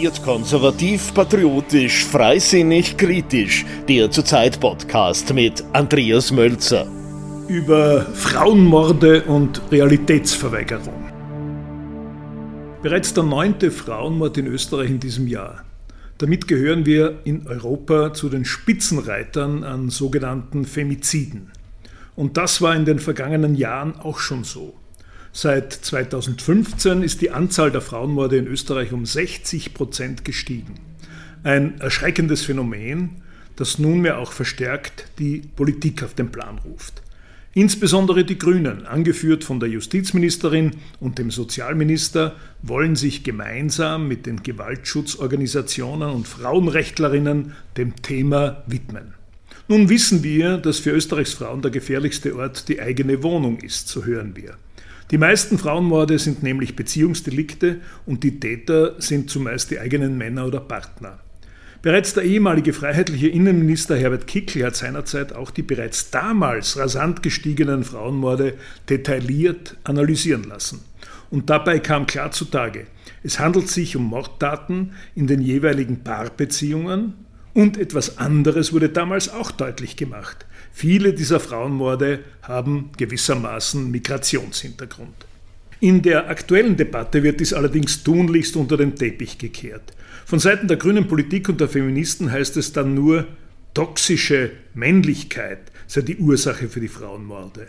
Dezidiert konservativ, patriotisch, freisinnig, kritisch. Der zurzeit Podcast mit Andreas Mölzer. Über Frauenmorde und Realitätsverweigerung. Bereits der neunte Frauenmord in Österreich in diesem Jahr. Damit gehören wir in Europa zu den Spitzenreitern an sogenannten Femiziden. Und das war in den vergangenen Jahren auch schon so. Seit 2015 ist die Anzahl der Frauenmorde in Österreich um 60 Prozent gestiegen. Ein erschreckendes Phänomen, das nunmehr auch verstärkt die Politik auf den Plan ruft. Insbesondere die Grünen, angeführt von der Justizministerin und dem Sozialminister, wollen sich gemeinsam mit den Gewaltschutzorganisationen und Frauenrechtlerinnen dem Thema widmen. Nun wissen wir, dass für Österreichs Frauen der gefährlichste Ort die eigene Wohnung ist, so hören wir. Die meisten Frauenmorde sind nämlich Beziehungsdelikte und die Täter sind zumeist die eigenen Männer oder Partner. Bereits der ehemalige freiheitliche Innenminister Herbert Kickl hat seinerzeit auch die bereits damals rasant gestiegenen Frauenmorde detailliert analysieren lassen. Und dabei kam klar zutage, es handelt sich um Mordtaten in den jeweiligen Paarbeziehungen und etwas anderes wurde damals auch deutlich gemacht. Viele dieser Frauenmorde haben gewissermaßen Migrationshintergrund. In der aktuellen Debatte wird dies allerdings tunlichst unter den Teppich gekehrt. Von Seiten der grünen Politik und der Feministen heißt es dann nur, toxische Männlichkeit sei die Ursache für die Frauenmorde.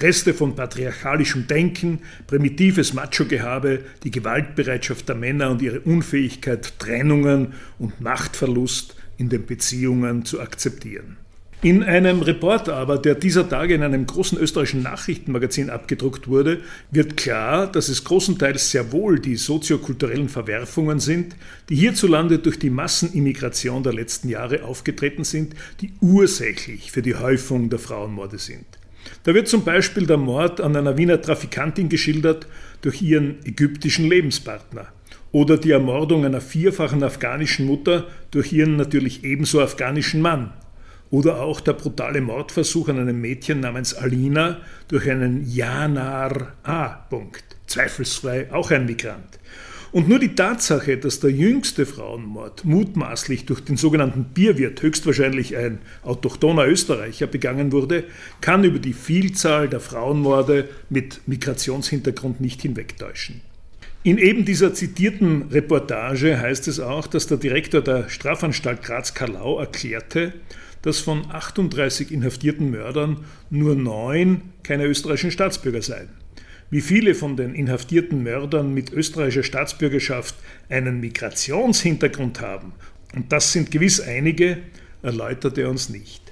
Reste von patriarchalischem Denken, primitives Macho-Gehabe, die Gewaltbereitschaft der Männer und ihre Unfähigkeit, Trennungen und Machtverlust in den Beziehungen zu akzeptieren. In einem Report aber, der dieser Tage in einem großen österreichischen Nachrichtenmagazin abgedruckt wurde, wird klar, dass es großenteils sehr wohl die soziokulturellen Verwerfungen sind, die hierzulande durch die Massenimmigration der letzten Jahre aufgetreten sind, die ursächlich für die Häufung der Frauenmorde sind. Da wird zum Beispiel der Mord an einer Wiener Trafikantin geschildert durch ihren ägyptischen Lebenspartner oder die Ermordung einer vierfachen afghanischen Mutter durch ihren natürlich ebenso afghanischen Mann oder auch der brutale Mordversuch an einem Mädchen namens Alina durch einen Janar A. Punkt. Zweifelsfrei auch ein Migrant. Und nur die Tatsache, dass der jüngste Frauenmord mutmaßlich durch den sogenannten Bierwirt, höchstwahrscheinlich ein autochthoner Österreicher, begangen wurde, kann über die Vielzahl der Frauenmorde mit Migrationshintergrund nicht hinwegtäuschen. In eben dieser zitierten Reportage heißt es auch, dass der Direktor der Strafanstalt Graz-Karlau erklärte, dass von 38 inhaftierten Mördern nur neun keine österreichischen Staatsbürger seien. Wie viele von den inhaftierten Mördern mit österreichischer Staatsbürgerschaft einen Migrationshintergrund haben, und das sind gewiss einige, erläutert er uns nicht.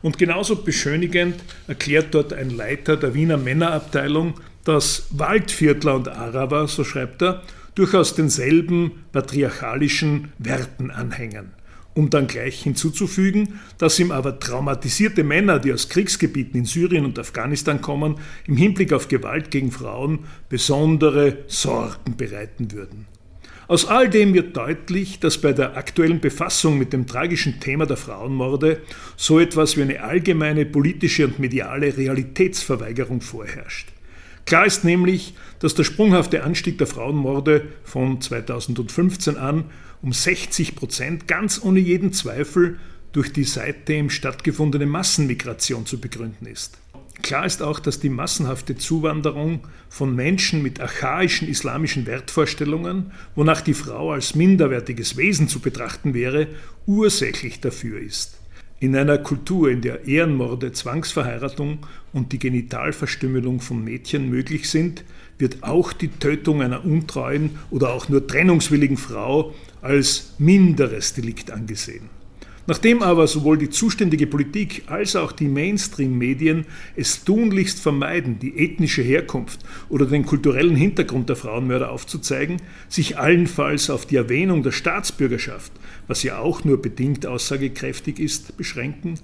Und genauso beschönigend erklärt dort ein Leiter der Wiener Männerabteilung, dass Waldviertler und Araber, so schreibt er, durchaus denselben patriarchalischen Werten anhängen um dann gleich hinzuzufügen, dass ihm aber traumatisierte Männer, die aus Kriegsgebieten in Syrien und Afghanistan kommen, im Hinblick auf Gewalt gegen Frauen besondere Sorgen bereiten würden. Aus all dem wird deutlich, dass bei der aktuellen Befassung mit dem tragischen Thema der Frauenmorde so etwas wie eine allgemeine politische und mediale Realitätsverweigerung vorherrscht. Klar ist nämlich, dass der sprunghafte Anstieg der Frauenmorde von 2015 an um 60 Prozent ganz ohne jeden Zweifel durch die seitdem stattgefundene Massenmigration zu begründen ist. Klar ist auch, dass die massenhafte Zuwanderung von Menschen mit archaischen islamischen Wertvorstellungen, wonach die Frau als minderwertiges Wesen zu betrachten wäre, ursächlich dafür ist. In einer Kultur, in der Ehrenmorde, Zwangsverheiratung und die Genitalverstümmelung von Mädchen möglich sind, wird auch die Tötung einer untreuen oder auch nur trennungswilligen Frau als minderes Delikt angesehen. Nachdem aber sowohl die zuständige Politik als auch die Mainstream-Medien es tunlichst vermeiden, die ethnische Herkunft oder den kulturellen Hintergrund der Frauenmörder aufzuzeigen, sich allenfalls auf die Erwähnung der Staatsbürgerschaft, was ja auch nur bedingt aussagekräftig ist, beschränken,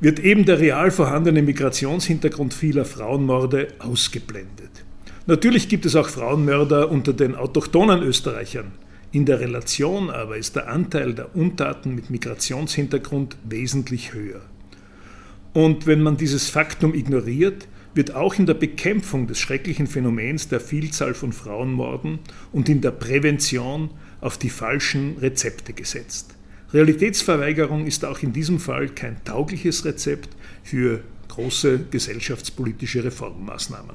wird eben der real vorhandene Migrationshintergrund vieler Frauenmorde ausgeblendet. Natürlich gibt es auch Frauenmörder unter den autochthonen Österreichern, in der Relation aber ist der Anteil der Untaten mit Migrationshintergrund wesentlich höher. Und wenn man dieses Faktum ignoriert, wird auch in der Bekämpfung des schrecklichen Phänomens der Vielzahl von Frauenmorden und in der Prävention auf die falschen Rezepte gesetzt. Realitätsverweigerung ist auch in diesem Fall kein taugliches Rezept für große gesellschaftspolitische Reformmaßnahmen.